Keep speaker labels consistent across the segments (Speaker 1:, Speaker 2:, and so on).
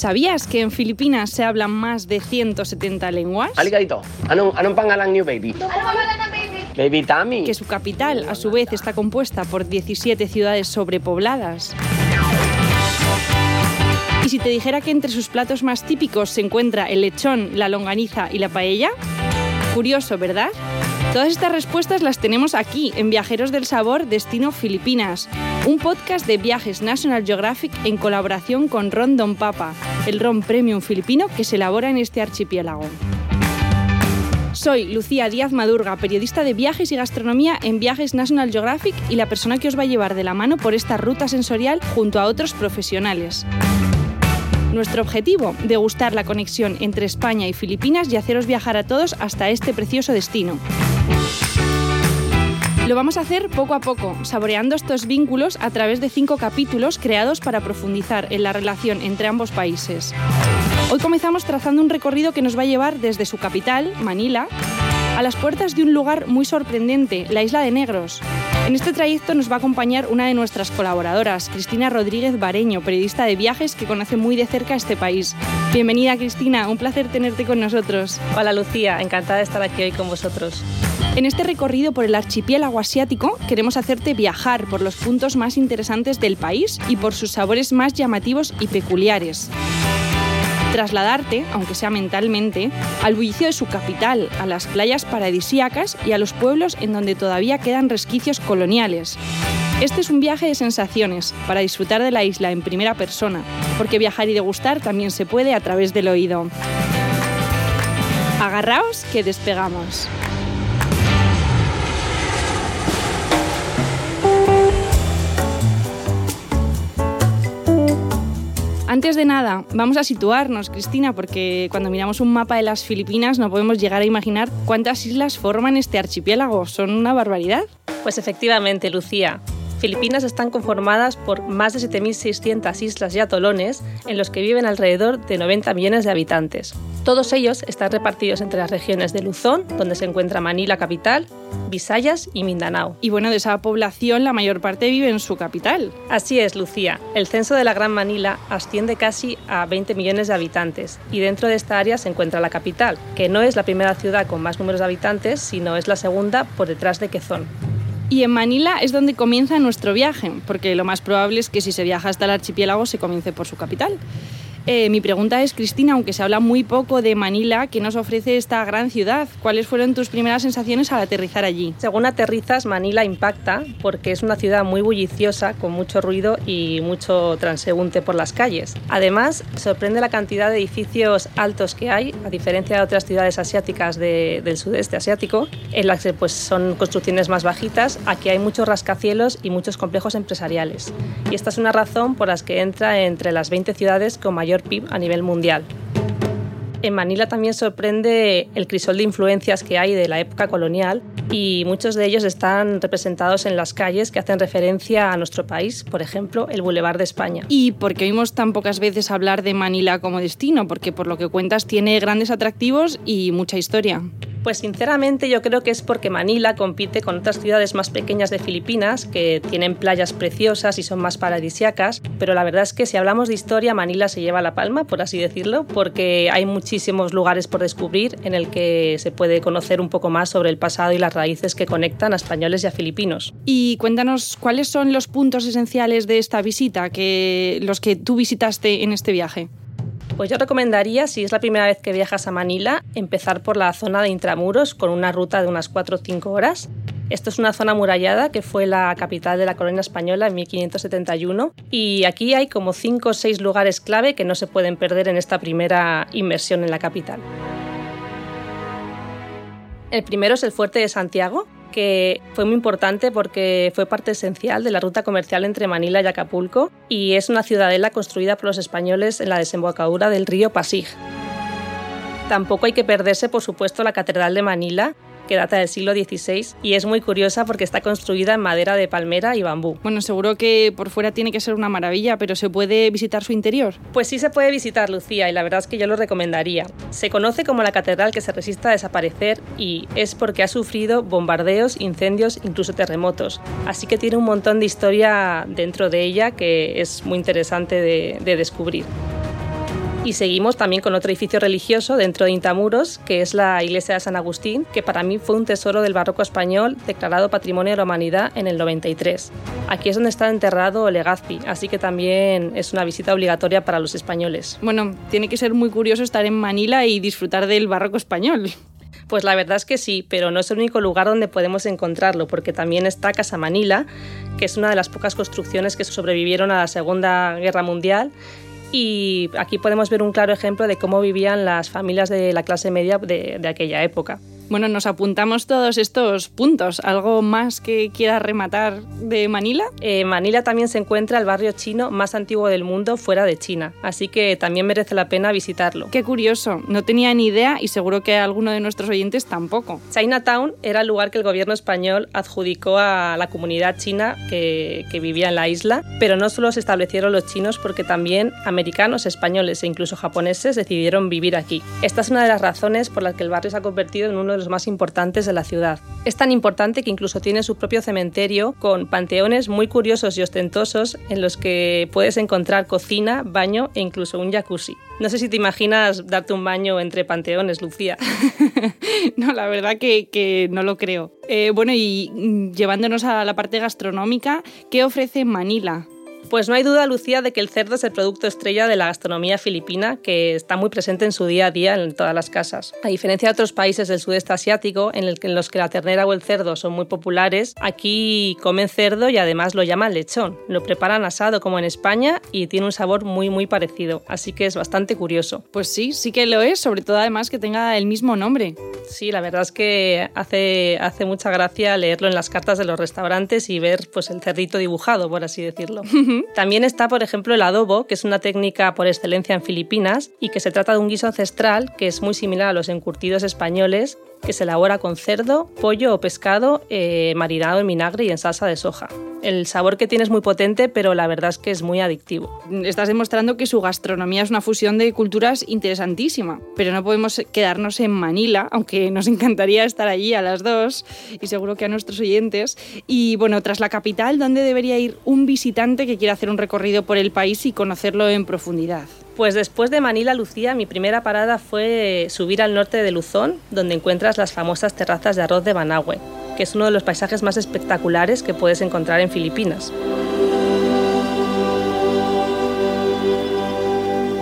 Speaker 1: ¿Sabías que en Filipinas se hablan más de 170 lenguas?
Speaker 2: Aligadito. Anong, anong pangalan niyo, baby? Baby Tammy.
Speaker 1: Que su capital, a su vez, está compuesta por 17 ciudades sobrepobladas. Y si te dijera que entre sus platos más típicos se encuentra el lechón, la longaniza y la paella, curioso, ¿verdad? Todas estas respuestas las tenemos aquí, en Viajeros del Sabor Destino Filipinas, un podcast de viajes National Geographic en colaboración con Ron Don Papa, el ron premium filipino que se elabora en este archipiélago. Soy Lucía Díaz Madurga, periodista de viajes y gastronomía en Viajes National Geographic y la persona que os va a llevar de la mano por esta ruta sensorial junto a otros profesionales. Nuestro objetivo, degustar la conexión entre España y Filipinas y haceros viajar a todos hasta este precioso destino. Lo vamos a hacer poco a poco, saboreando estos vínculos a través de cinco capítulos creados para profundizar en la relación entre ambos países. Hoy comenzamos trazando un recorrido que nos va a llevar desde su capital, Manila, a las puertas de un lugar muy sorprendente, la Isla de Negros. En este trayecto nos va a acompañar una de nuestras colaboradoras, Cristina Rodríguez Bareño, periodista de viajes que conoce muy de cerca este país. Bienvenida Cristina, un placer tenerte con nosotros.
Speaker 3: Hola Lucía, encantada de estar aquí hoy con vosotros.
Speaker 1: En este recorrido por el archipiélago asiático queremos hacerte viajar por los puntos más interesantes del país y por sus sabores más llamativos y peculiares trasladarte, aunque sea mentalmente, al bullicio de su capital, a las playas paradisíacas y a los pueblos en donde todavía quedan resquicios coloniales. Este es un viaje de sensaciones, para disfrutar de la isla en primera persona, porque viajar y degustar también se puede a través del oído. Agarraos que despegamos. Antes de nada, vamos a situarnos, Cristina, porque cuando miramos un mapa de las Filipinas no podemos llegar a imaginar cuántas islas forman este archipiélago. Son una barbaridad.
Speaker 3: Pues efectivamente, Lucía. Filipinas están conformadas por más de 7.600 islas y atolones en los que viven alrededor de 90 millones de habitantes. Todos ellos están repartidos entre las regiones de Luzón, donde se encuentra Manila capital, Visayas y Mindanao.
Speaker 1: Y bueno, de esa población la mayor parte vive en su capital.
Speaker 3: Así es, Lucía. El censo de la Gran Manila asciende casi a 20 millones de habitantes y dentro de esta área se encuentra la capital, que no es la primera ciudad con más números de habitantes, sino es la segunda por detrás de Quezón.
Speaker 1: Y en Manila es donde comienza nuestro viaje, porque lo más probable es que si se viaja hasta el archipiélago se comience por su capital. Eh, mi pregunta es, Cristina, aunque se habla muy poco de Manila, ¿qué nos ofrece esta gran ciudad? ¿Cuáles fueron tus primeras sensaciones al aterrizar allí?
Speaker 3: Según aterrizas, Manila impacta porque es una ciudad muy bulliciosa, con mucho ruido y mucho transeúnte por las calles. Además, sorprende la cantidad de edificios altos que hay, a diferencia de otras ciudades asiáticas del sudeste asiático, en las que pues, son construcciones más bajitas. Aquí hay muchos rascacielos y muchos complejos empresariales. Y esta es una razón por las que entra entre las 20 ciudades con mayor PIB a nivel mundial. En Manila también sorprende el crisol de influencias que hay de la época colonial y muchos de ellos están representados en las calles que hacen referencia a nuestro país, por ejemplo, el Boulevard de España.
Speaker 1: ¿Y por qué oímos tan pocas veces hablar de Manila como destino? Porque por lo que cuentas tiene grandes atractivos y mucha historia.
Speaker 3: Pues sinceramente yo creo que es porque Manila compite con otras ciudades más pequeñas de Filipinas que tienen playas preciosas y son más paradisiacas, pero la verdad es que si hablamos de historia Manila se lleva la palma, por así decirlo, porque hay muchísimos lugares por descubrir en el que se puede conocer un poco más sobre el pasado y las raíces que conectan a españoles y a filipinos.
Speaker 1: Y cuéntanos cuáles son los puntos esenciales de esta visita, que los que tú visitaste en este viaje.
Speaker 3: Pues yo recomendaría, si es la primera vez que viajas a Manila, empezar por la zona de Intramuros con una ruta de unas 4 o 5 horas. Esto es una zona amurallada que fue la capital de la colonia española en 1571 y aquí hay como 5 o 6 lugares clave que no se pueden perder en esta primera inmersión en la capital. El primero es el Fuerte de Santiago, que fue muy importante porque fue parte esencial de la ruta comercial entre Manila y Acapulco y es una ciudadela construida por los españoles en la desembocadura del río Pasig. Tampoco hay que perderse, por supuesto, la Catedral de Manila, que data del siglo XVI y es muy curiosa porque está construida en madera de palmera y bambú.
Speaker 1: Bueno, seguro que por fuera tiene que ser una maravilla, pero ¿se puede visitar su interior?
Speaker 3: Pues sí se puede visitar, Lucía, y la verdad es que yo lo recomendaría. Se conoce como la catedral que se resiste a desaparecer y es porque ha sufrido bombardeos, incendios, incluso terremotos. Así que tiene un montón de historia dentro de ella que es muy interesante de, de descubrir. Y seguimos también con otro edificio religioso dentro de Intamuros, que es la iglesia de San Agustín, que para mí fue un tesoro del barroco español declarado Patrimonio de la Humanidad en el 93. Aquí es donde está enterrado Legazpi, así que también es una visita obligatoria para los españoles.
Speaker 1: Bueno, tiene que ser muy curioso estar en Manila y disfrutar del barroco español.
Speaker 3: Pues la verdad es que sí, pero no es el único lugar donde podemos encontrarlo, porque también está Casa Manila, que es una de las pocas construcciones que sobrevivieron a la Segunda Guerra Mundial y aquí podemos ver un claro ejemplo de cómo vivían las familias de la clase media de, de aquella época.
Speaker 1: Bueno, nos apuntamos todos estos puntos. ¿Algo más que quieras rematar de Manila?
Speaker 3: En Manila también se encuentra el barrio chino más antiguo del mundo fuera de China, así que también merece la pena visitarlo.
Speaker 1: Qué curioso, no tenía ni idea y seguro que alguno de nuestros oyentes tampoco.
Speaker 3: Chinatown era el lugar que el gobierno español adjudicó a la comunidad china que, que vivía en la isla, pero no solo se establecieron los chinos porque también americanos, españoles e incluso japoneses decidieron vivir aquí. Esta es una de las razones por las que el barrio se ha convertido en uno de los más importantes de la ciudad. Es tan importante que incluso tiene su propio cementerio con panteones muy curiosos y ostentosos en los que puedes encontrar cocina, baño e incluso un jacuzzi. No sé si te imaginas darte un baño entre panteones, Lucía.
Speaker 1: no, la verdad que, no lo creo. Eh, bueno, y mm, llevándonos a la parte gastronómica, ¿qué ofrece Manila?
Speaker 3: Pues no hay duda, Lucía, de que el cerdo es el producto estrella de la gastronomía filipina, que está muy presente en su día a día en todas las casas. A diferencia de otros países del sudeste asiático, en, el, en los que la ternera o el cerdo son muy populares, aquí comen cerdo y además lo llaman lechón. Lo preparan asado como en España y tiene un sabor muy muy parecido, así que es bastante curioso.
Speaker 1: Pues sí, sí que lo es, sobre todo además que tenga el mismo nombre.
Speaker 3: Sí, la verdad es que hace, hace mucha gracia leerlo en las cartas de los restaurantes y ver pues el cerdito dibujado, por así decirlo. También está, por ejemplo, el adobo, que es una técnica por excelencia en Filipinas y que se trata de un guiso ancestral que es muy similar a los encurtidos españoles que se elabora con cerdo, pollo o pescado eh, marinado en vinagre y en salsa de soja. El sabor que tiene es muy potente, pero la verdad es que es muy adictivo.
Speaker 1: Estás demostrando que su gastronomía es una fusión de culturas interesantísima, pero no podemos quedarnos en Manila, aunque nos encantaría estar allí a las dos y seguro que a nuestros oyentes. Y bueno, tras la capital, ¿dónde debería ir un visitante que quiera hacer un recorrido por el país y conocerlo en profundidad?
Speaker 3: Pues después de Manila, Lucía, mi primera parada fue subir al norte de Luzón, donde encuentras las famosas terrazas de arroz de Banahue, que es uno de los paisajes más espectaculares que puedes encontrar en Filipinas.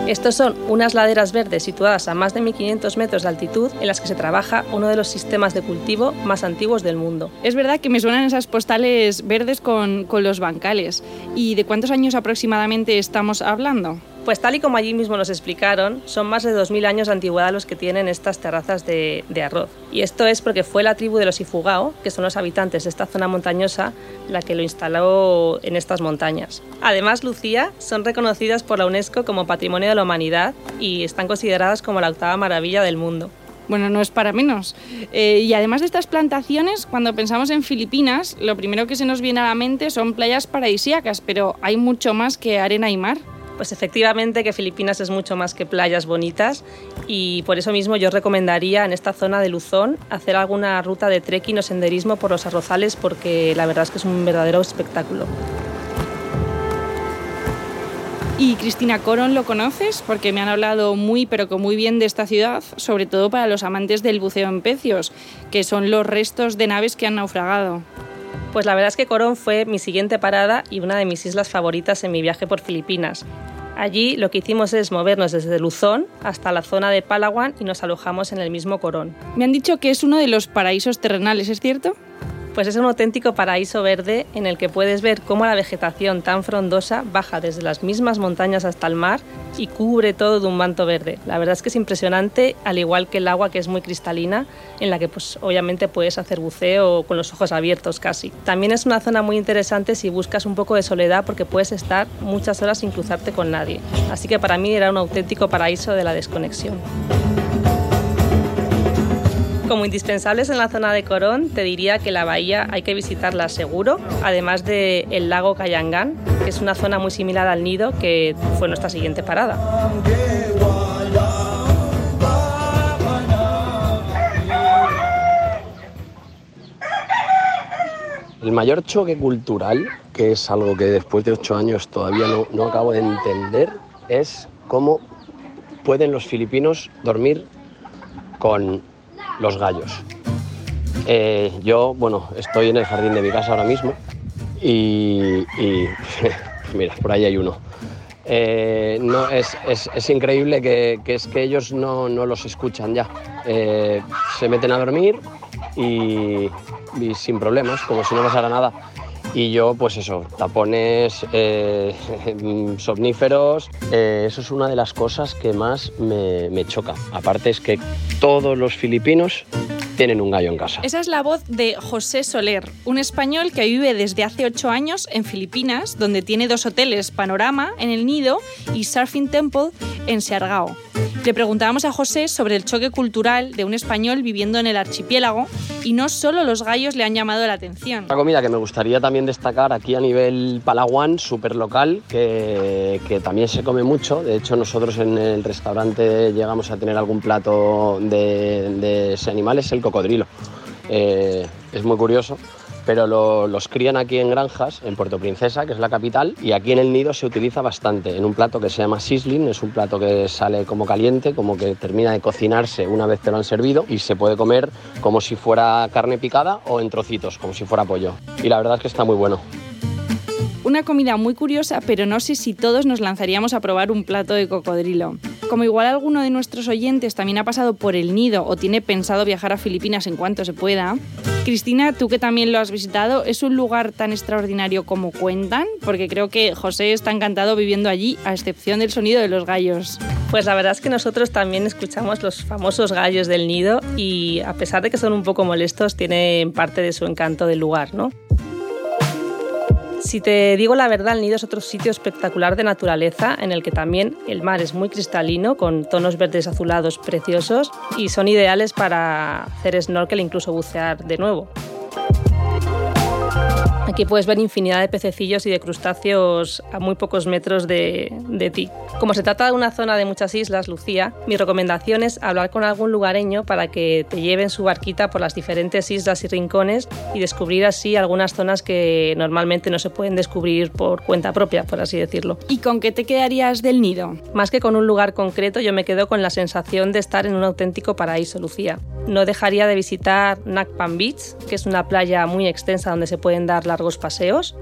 Speaker 3: Estos son unas laderas verdes situadas a más de 1500 metros de altitud en las que se trabaja uno de los sistemas de cultivo más antiguos del mundo.
Speaker 1: Es verdad que me suenan esas postales verdes con, con los bancales. ¿Y de cuántos años aproximadamente estamos hablando?
Speaker 3: Pues tal y como allí mismo nos explicaron, son más de 2.000 años de antigüedad los que tienen estas terrazas de, arroz. Y esto es porque fue la tribu de los Ifugao, que son los habitantes de esta zona montañosa, la que lo instaló en estas montañas. Además, Lucía son reconocidas por la UNESCO como Patrimonio de la Humanidad y están consideradas como la octava maravilla del mundo.
Speaker 1: Bueno, no es para menos. Eh, y además de estas plantaciones, cuando pensamos en Filipinas, lo primero que se nos viene a la mente son playas paradisíacas, pero hay mucho más que arena y mar.
Speaker 3: Pues efectivamente que Filipinas es mucho más que playas bonitas y por eso mismo yo recomendaría en esta zona de Luzón hacer alguna ruta de trekking o senderismo por los arrozales porque la verdad es que es un verdadero espectáculo.
Speaker 1: ¿Y Cristina Coron lo conoces? Porque me han hablado muy, pero que muy bien de esta ciudad, sobre todo para los amantes del buceo en pecios, que son los restos de naves que han naufragado.
Speaker 3: Pues la verdad es que Corón fue mi siguiente parada y una de mis islas favoritas en mi viaje por Filipinas. Allí lo que hicimos es movernos desde Luzón hasta la zona de Palawan y nos alojamos en el mismo Corón.
Speaker 1: Me han dicho que es uno de los paraísos terrenales, ¿es cierto?
Speaker 3: Pues es un auténtico paraíso verde en el que puedes ver cómo la vegetación tan frondosa baja desde las mismas montañas hasta el mar y cubre todo de un manto verde. La verdad es que es impresionante, al igual que el agua que es muy cristalina, en la que pues obviamente puedes hacer buceo con los ojos abiertos casi. También es una zona muy interesante si buscas un poco de soledad porque puedes estar muchas horas sin cruzarte con nadie. Así que para mí era un auténtico paraíso de la desconexión. Como indispensables en la zona de Corón, te diría que la bahía hay que visitarla seguro, además del el lago Cayangán, que es una zona muy similar al nido que fue nuestra siguiente parada.
Speaker 2: El mayor choque cultural, que es algo que después de ocho años todavía no, no acabo de entender, es cómo pueden los filipinos dormir con los gallos. Eh, yo, bueno, estoy en el jardín de mi casa ahora mismo y, mira, por ahí hay uno. Eh, no, es, increíble que, es que ellos no, los escuchan ya. Eh, se meten a dormir y, sin problemas, como si no pasara nada. Y yo, pues eso, tapones, eh, somníferos, eso es una de las cosas que más me, me choca. Aparte es que todos los filipinos tienen un gallo en casa.
Speaker 1: Esa es la voz de José Soler, un español que vive desde hace ocho años en Filipinas, donde tiene dos hoteles, Panorama en el Nido y Surfing Temple en Siargao. Le preguntábamos a José sobre el choque cultural de un español viviendo en el archipiélago y no solo los gallos le han llamado la atención.
Speaker 2: Una comida que me gustaría también destacar aquí a nivel palawan, súper local, que, también se come mucho. De hecho, nosotros en el restaurante llegamos a tener algún plato de, ese animal, es el cocodrilo. Eh, es muy curioso pero los crían aquí en granjas, en Puerto Princesa, que es la capital, y aquí en el nido se utiliza bastante, en un plato que se llama sizzling, es un plato que sale como caliente, como que termina de cocinarse una vez que lo han servido, y se puede comer como si fuera carne picada o en trocitos, como si fuera pollo. Y la verdad es que está muy bueno.
Speaker 1: Una comida muy curiosa, pero no sé si todos nos lanzaríamos a probar un plato de cocodrilo. Como igual alguno de nuestros oyentes también ha pasado por el nido o tiene pensado viajar a Filipinas en cuanto se pueda, Cristina, tú que también lo has visitado, ¿es un lugar tan extraordinario como cuentan? Porque creo que José está encantado viviendo allí, a excepción del sonido de los gallos.
Speaker 3: Pues la verdad es que nosotros también escuchamos los famosos gallos del nido y a pesar de que son un poco molestos, tienen parte de su encanto del lugar, ¿no? Si te digo la verdad, el nido es otro sitio espectacular de naturaleza en el que también el mar es muy cristalino, con tonos verdes azulados preciosos y son ideales para hacer snorkel e incluso bucear de nuevo. Aquí puedes ver infinidad de pececillos y de crustáceos a muy pocos metros de, ti. Como se trata de una zona de muchas islas, Lucía, mi recomendación es hablar con algún lugareño para que te lleven su barquita por las diferentes islas y rincones y descubrir así algunas zonas que normalmente no se pueden descubrir por cuenta propia, por así decirlo.
Speaker 1: ¿Y con qué te quedarías del nido?
Speaker 3: Más que con un lugar concreto, yo me quedo con la sensación de estar en un auténtico paraíso, Lucía. No dejaría de visitar Nakpan Beach, que es una playa muy extensa donde se pueden dar las paseos.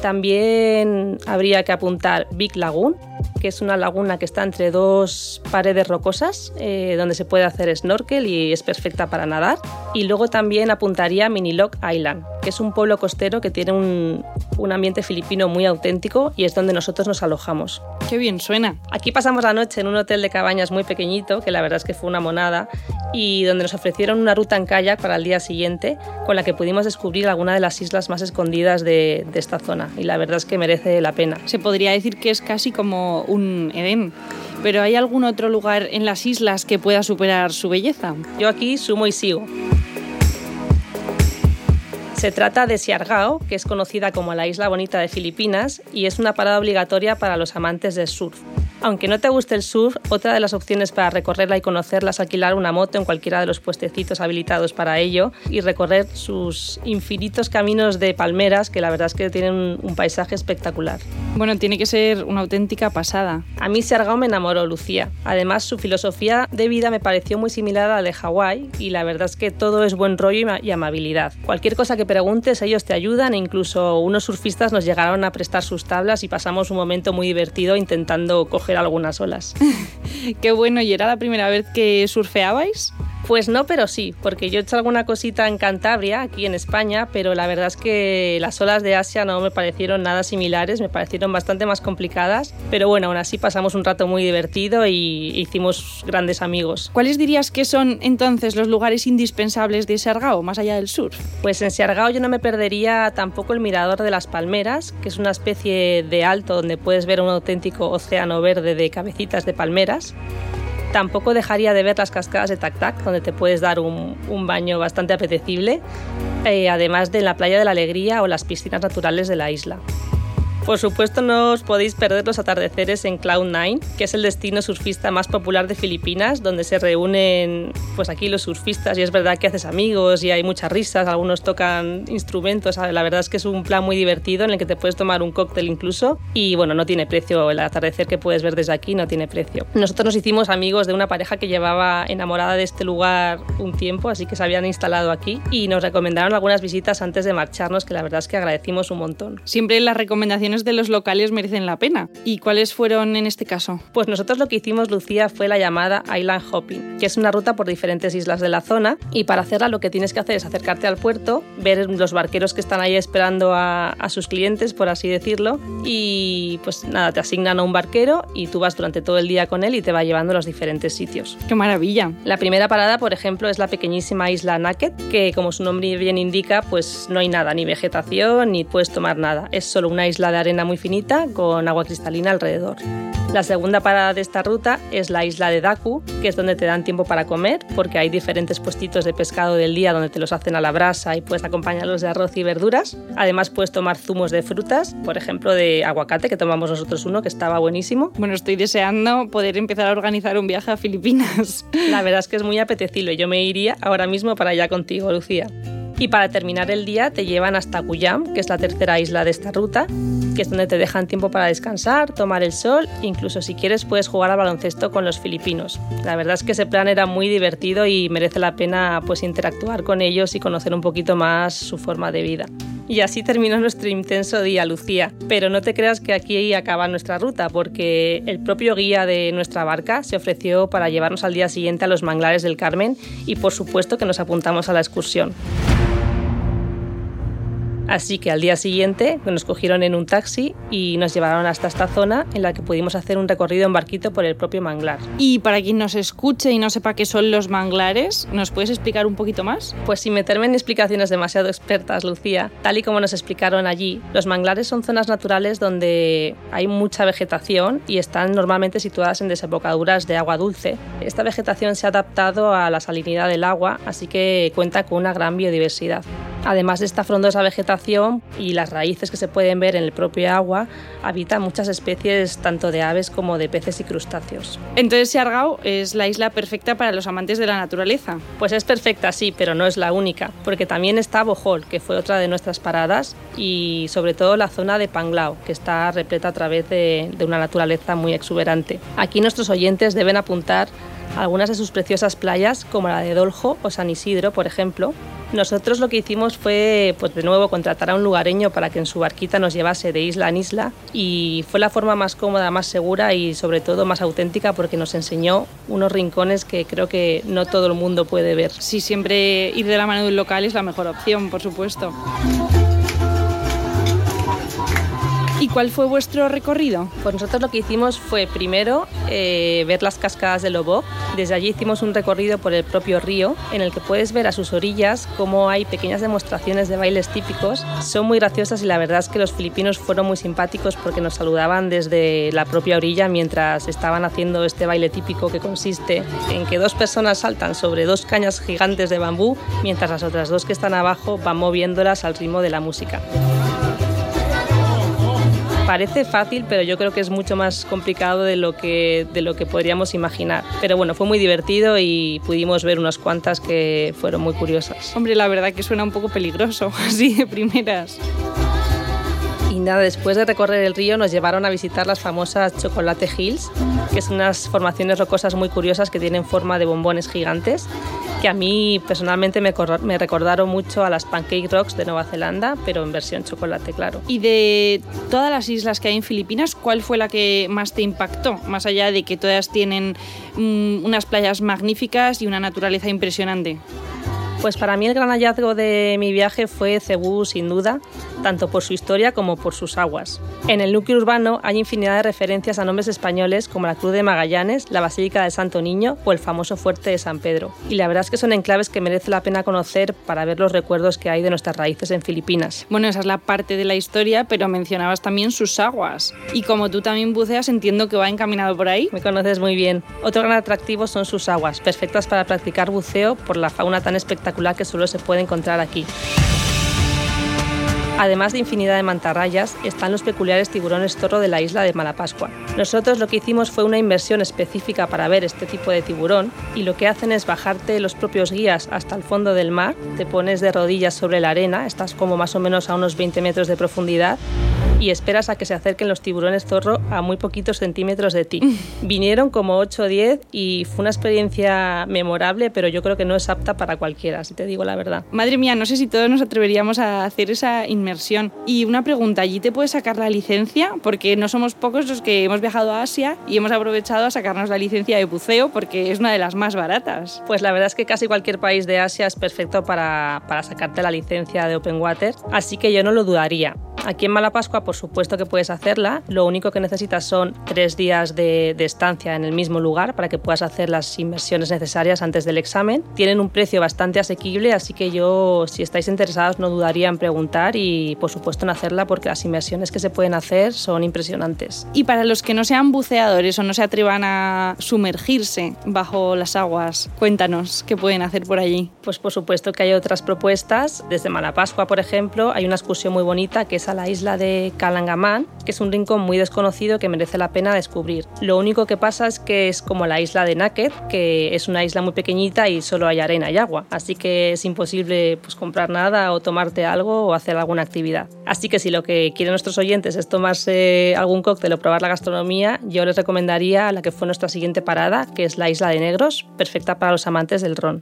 Speaker 3: También habría que apuntar Big Lagoon, que es una laguna que está entre dos paredes rocosas, eh, donde se puede hacer snorkel y es perfecta para nadar. Y luego también apuntaría Minilock Island, que es un pueblo costero que tiene un, un ambiente filipino muy auténtico y es donde nosotros nos alojamos.
Speaker 1: Qué bien suena.
Speaker 3: Aquí pasamos la noche en un hotel de cabañas muy pequeñito, que la verdad es que fue una monada, y donde nos ofrecieron una ruta en kayak para el día siguiente, con la que pudimos descubrir alguna de las islas más escondidas de, de esta zona. Y la verdad es que merece la pena.
Speaker 1: Se podría decir que es casi como un Edén. Pero ¿hay algún otro lugar en las islas que pueda superar su belleza?
Speaker 3: Yo aquí sumo y sigo. Se trata de Siargao, que es conocida como la isla bonita de Filipinas y es una parada obligatoria para los amantes del surf. Aunque no te guste el surf, otra de las opciones para recorrerla y conocerla es alquilar una moto en cualquiera de los puestecitos habilitados para ello y recorrer sus infinitos caminos de palmeras que la verdad es que tienen un, paisaje espectacular.
Speaker 1: Bueno, tiene que ser una auténtica pasada.
Speaker 3: A mí Siargao me enamoró, Lucía. Además, su filosofía de vida me pareció muy similar a la de Hawái y la verdad es que todo es buen rollo y amabilidad. Cualquier cosa que preguntes, ellos te ayudan e incluso unos surfistas nos llegaron a prestar sus tablas y pasamos un momento muy divertido intentando coger algunas olas.
Speaker 1: Qué bueno, ¿y era la primera vez que surfeabais?
Speaker 3: Pues no, pero sí, porque yo he hecho alguna cosita en Cantabria, aquí en España, pero la verdad es que las olas de Asia no me parecieron nada similares, me parecieron bastante más complicadas, pero bueno, aún así pasamos un rato muy divertido y hicimos grandes amigos.
Speaker 1: ¿Cuáles dirías que son entonces los lugares indispensables de Siargao, más allá del surf?
Speaker 3: Pues en Siargao yo no me perdería tampoco el mirador de las palmeras, que es una especie de alto donde puedes ver un auténtico océano verde de cabecitas de palmeras. Tampoco dejaría de ver las cascadas de Tac Tac, donde te puedes dar un, baño bastante apetecible, eh, además de la playa de la Alegría o las piscinas naturales de la isla. Por supuesto no os podéis perder los atardeceres en Cloud9, que es el destino surfista más popular de Filipinas, donde se reúnen pues aquí los surfistas y es verdad que haces amigos y hay muchas risas, algunos tocan instrumentos, la verdad es que es un plan muy divertido en el que te puedes tomar un cóctel incluso y bueno, no tiene precio, el atardecer que puedes ver desde aquí no tiene precio. Nosotros nos hicimos amigos de una pareja que llevaba enamorada de este lugar un tiempo, así que se habían instalado aquí y nos recomendaron algunas visitas antes de marcharnos que la verdad es que agradecimos un montón.
Speaker 1: Siempre las recomendaciones de los locales merecen la pena. ¿Y cuáles fueron en este caso?
Speaker 3: Pues nosotros lo que hicimos, Lucía, fue la llamada Island Hopping, que es una ruta por diferentes islas de la zona y para hacerla lo que tienes que hacer es acercarte al puerto, ver los barqueros que están ahí esperando a, a sus clientes, por así decirlo, y pues nada, te asignan a un barquero y tú vas durante todo el día con él y te va llevando a los diferentes sitios.
Speaker 1: ¡Qué maravilla!
Speaker 3: La primera parada, por ejemplo, es la pequeñísima isla Naked, que como su nombre bien indica, pues no hay nada, ni vegetación, ni puedes tomar nada. Es solo una isla de arena muy finita con agua cristalina alrededor. La segunda parada de esta ruta es la isla de Daku, que es donde te dan tiempo para comer, porque hay diferentes puestitos de pescado del día donde te los hacen a la brasa y puedes acompañarlos de arroz y verduras. Además puedes tomar zumos de frutas, por ejemplo de aguacate, que tomamos nosotros uno, que estaba buenísimo.
Speaker 1: Bueno, estoy deseando poder empezar a organizar un viaje a Filipinas.
Speaker 3: La verdad es que es muy apetecible. Yo me iría ahora mismo para allá contigo, Lucía. Y para terminar el día te llevan hasta Cuyam, que es la tercera isla de esta ruta, que es donde te dejan tiempo para descansar, tomar el sol, incluso si quieres puedes jugar al baloncesto con los filipinos. La verdad es que ese plan era muy divertido y merece la pena pues interactuar con ellos y conocer un poquito más su forma de vida. Y así terminó nuestro intenso día, Lucía. Pero no te creas que aquí acaba nuestra ruta, porque el propio guía de nuestra barca se ofreció para llevarnos al día siguiente a los manglares del Carmen y por supuesto que nos apuntamos a la excursión. Así que al día siguiente nos cogieron en un taxi y nos llevaron hasta esta zona en la que pudimos hacer un recorrido en barquito por el propio manglar.
Speaker 1: Y para quien nos escuche y no sepa qué son los manglares, ¿nos puedes explicar un poquito más?
Speaker 3: Pues sin meterme en explicaciones demasiado expertas, Lucía, tal y como nos explicaron allí, los manglares son zonas naturales donde hay mucha vegetación y están normalmente situadas en desembocaduras de agua dulce. Esta vegetación se ha adaptado a la salinidad del agua, así que cuenta con una gran biodiversidad. Además de esta frondosa vegetación, y las raíces que se pueden ver en el propio agua, habitan muchas especies tanto de aves como de peces y crustáceos.
Speaker 1: Entonces Siargao es la isla perfecta para los amantes de la naturaleza.
Speaker 3: Pues es perfecta, sí, pero no es la única, porque también está Bohol, que fue otra de nuestras paradas, y sobre todo la zona de Panglao, que está repleta a través de, de una naturaleza muy exuberante. Aquí nuestros oyentes deben apuntar algunas de sus preciosas playas, como la de Doljo o San Isidro, por ejemplo. Nosotros lo que hicimos fue, pues de nuevo, contratar a un lugareño para que en su barquita nos llevase de isla en isla y fue la forma más cómoda, más segura y sobre todo más auténtica porque nos enseñó unos rincones que creo que no todo el mundo puede ver.
Speaker 1: Sí, siempre ir de la mano de un local es la mejor opción, por supuesto. ¿Y cuál fue vuestro recorrido?
Speaker 3: Pues nosotros lo que hicimos fue primero eh, ver las cascadas de Lobo. Desde allí hicimos un recorrido por el propio río en el que puedes ver a sus orillas cómo hay pequeñas demostraciones de bailes típicos. Son muy graciosas y la verdad es que los filipinos fueron muy simpáticos porque nos saludaban desde la propia orilla mientras estaban haciendo este baile típico que consiste en que dos personas saltan sobre dos cañas gigantes de bambú mientras las otras dos que están abajo van moviéndolas al ritmo de la música parece fácil, pero yo creo que es mucho más complicado de lo que, de lo que podríamos imaginar. Pero bueno, fue muy divertido y pudimos ver unas cuantas que fueron muy curiosas.
Speaker 1: Hombre, la verdad que suena un poco peligroso, así de primeras.
Speaker 3: Y nada, después de recorrer el río nos llevaron a visitar las famosas Chocolate Hills, que son unas formaciones rocosas muy curiosas que tienen forma de bombones gigantes, que a mí personalmente me, me recordaron mucho a las Pancake Rocks de Nueva Zelanda, pero en versión chocolate, claro.
Speaker 1: Y de todas las islas que hay en Filipinas, ¿cuál fue la que más te impactó? Más allá de que todas tienen mm, unas playas magníficas y una naturaleza impresionante.
Speaker 3: Pues para mí el gran hallazgo de mi viaje fue Cebú, sin duda, tanto por su historia como por sus aguas. En el núcleo urbano hay infinidad de referencias a nombres españoles como la Cruz de Magallanes, la Basílica de Santo Niño o el famoso Fuerte de San Pedro. Y la verdad es que son enclaves que merece la pena conocer para ver los recuerdos que hay de nuestras raíces en Filipinas.
Speaker 1: Bueno, esa es la parte de la historia, pero mencionabas también sus aguas. Y como tú también buceas, entiendo que va encaminado por ahí.
Speaker 3: Me conoces muy bien. Otro gran atractivo son sus aguas, perfectas para practicar buceo por la fauna tan espectacular que solo se puede encontrar aquí. Además de infinidad de mantarrayas, están los peculiares tiburones zorro de la isla de Malapascua. Nosotros lo que hicimos fue una inversión específica para ver este tipo de tiburón y lo que hacen es bajarte los propios guías hasta el fondo del mar, te pones de rodillas sobre la arena, estás como más o menos a unos 20 metros de profundidad y esperas a que se acerquen los tiburones zorro a muy poquitos centímetros de ti. Vinieron como 8 o 10 y fue una experiencia memorable, pero yo creo que no es apta para cualquiera, si te digo la verdad.
Speaker 1: Madre mía, no sé si todos nos atreveríamos a hacer esa inmersión. Y una pregunta, ¿allí te puedes sacar la licencia? Porque no somos pocos los que hemos viajado a Asia y hemos aprovechado a sacarnos la licencia de buceo porque es una de las más baratas.
Speaker 3: Pues la verdad es que casi cualquier país de Asia es perfecto para, para sacarte la licencia de Open Water, así que yo no lo dudaría. Aquí en Malapascua, por supuesto que puedes hacerla. Lo único que necesitas son tres días de, estancia en el mismo lugar para que puedas hacer las inversiones necesarias antes del examen. Tienen un precio bastante asequible, así que yo, si estáis interesados, no dudaría en preguntar y, por supuesto, en hacerla porque las inversiones que se pueden hacer son impresionantes.
Speaker 1: Y para los que no sean buceadores o no se atrevan a sumergirse bajo las aguas, cuéntanos qué pueden hacer por allí.
Speaker 3: Pues por supuesto que hay otras propuestas. Desde Malapascua, por ejemplo, hay una excursión muy bonita que es a la isla de Calangamán, que es un rincón muy desconocido que merece la pena descubrir. Lo único que pasa es que es como la isla de Naked, que es una isla muy pequeñita y solo hay arena y agua, así que es imposible pues, comprar nada o tomarte algo o hacer alguna actividad. Así que si lo que quieren nuestros oyentes es tomarse algún cóctel o probar la gastronomía, yo les recomendaría la que fue nuestra siguiente parada, que es la isla de Negros, perfecta para los amantes del ron.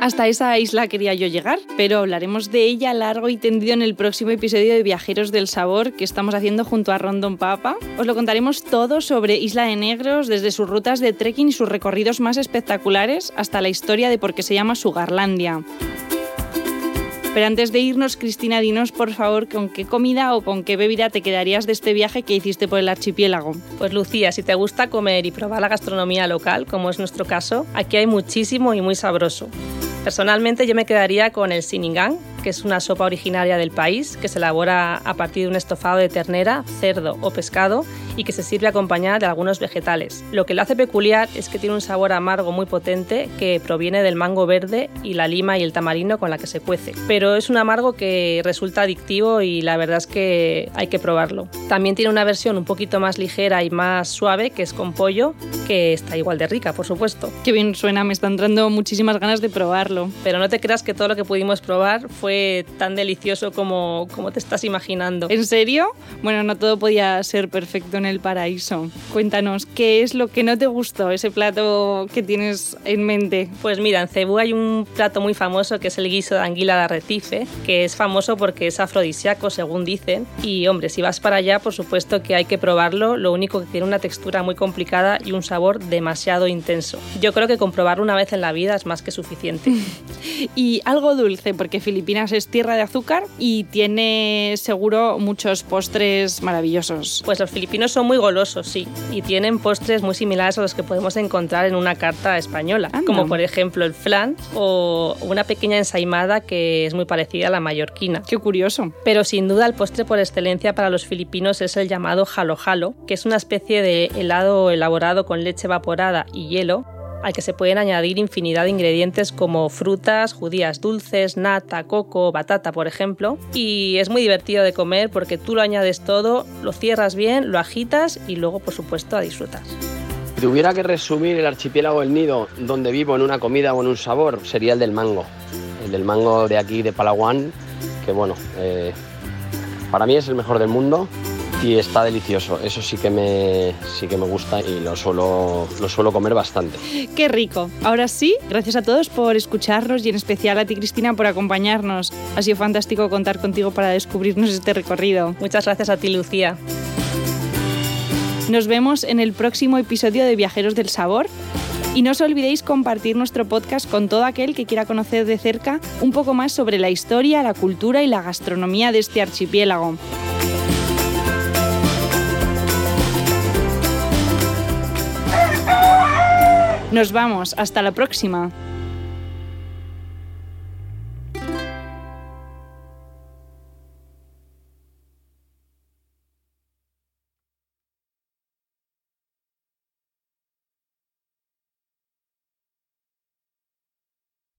Speaker 1: Hasta esa isla quería yo llegar, pero hablaremos de ella largo y tendido en el próximo episodio de Viajeros del Sabor que estamos haciendo junto a Rondon Papa. Os lo contaremos todo sobre Isla de Negros, desde sus rutas de trekking y sus recorridos más espectaculares hasta la historia de por qué se llama Sugarlandia. Pero antes de irnos, Cristina, dinos por favor con qué comida o con qué bebida te quedarías de este viaje que hiciste por el archipiélago.
Speaker 3: Pues Lucía, si te gusta comer y probar la gastronomía local, como es nuestro caso, aquí hay muchísimo y muy sabroso. Personalmente yo me quedaría con el sinigang, que es una sopa originaria del país que se elabora a partir de un estofado de ternera, cerdo o pescado y que se sirve acompañada de algunos vegetales. Lo que lo hace peculiar es que tiene un sabor amargo muy potente que proviene del mango verde y la lima y el tamarino con la que se cuece. Pero es un amargo que resulta adictivo y la verdad es que hay que probarlo. También tiene una versión un poquito más ligera y más suave que es con pollo, que está igual de rica, por supuesto.
Speaker 1: Qué bien suena, me están dando muchísimas ganas de probar
Speaker 3: pero no te creas que todo lo que pudimos probar fue tan delicioso como, como te estás imaginando.
Speaker 1: ¿En serio? Bueno, no todo podía ser perfecto en el paraíso. Cuéntanos, ¿qué es lo que no te gustó, ese plato que tienes en mente?
Speaker 3: Pues mira, en Cebú hay un plato muy famoso que es el guiso de anguila de arrecife, que es famoso porque es afrodisíaco, según dicen. Y hombre, si vas para allá, por supuesto que hay que probarlo. Lo único que tiene una textura muy complicada y un sabor demasiado intenso. Yo creo que comprobarlo una vez en la vida es más que suficiente.
Speaker 1: y algo dulce, porque Filipinas es tierra de azúcar y tiene seguro muchos postres maravillosos.
Speaker 3: Pues los filipinos son muy golosos, sí, y tienen postres muy similares a los que podemos encontrar en una carta española, como por ejemplo el flan o una pequeña ensaimada que es muy parecida a la mallorquina.
Speaker 1: Qué curioso.
Speaker 3: Pero sin duda el postre por excelencia para los filipinos es el llamado jalo jalo, que es una especie de helado elaborado con leche evaporada y hielo al que se pueden añadir infinidad de ingredientes como frutas, judías dulces, nata, coco, batata, por ejemplo. Y es muy divertido de comer porque tú lo añades todo, lo cierras bien, lo agitas y luego, por supuesto, a disfrutar.
Speaker 2: Si tuviera que resumir el archipiélago del Nido donde vivo en una comida o en un sabor, sería el del mango. El del mango de aquí, de Palawan, que bueno, eh, para mí es el mejor del mundo y está delicioso. Eso sí que me, sí que me gusta y lo suelo, lo suelo comer bastante.
Speaker 1: Qué rico. Ahora sí, gracias a todos por escucharnos y en especial a ti, Cristina, por acompañarnos. Ha sido fantástico contar contigo para descubrirnos este recorrido.
Speaker 3: Muchas gracias a ti, Lucía.
Speaker 1: Nos vemos en el próximo episodio de Viajeros del Sabor. Y no os olvidéis compartir nuestro podcast con todo aquel que quiera conocer de cerca un poco más sobre la historia, la cultura y la gastronomía de este archipiélago. Nos vamos, hasta la próxima.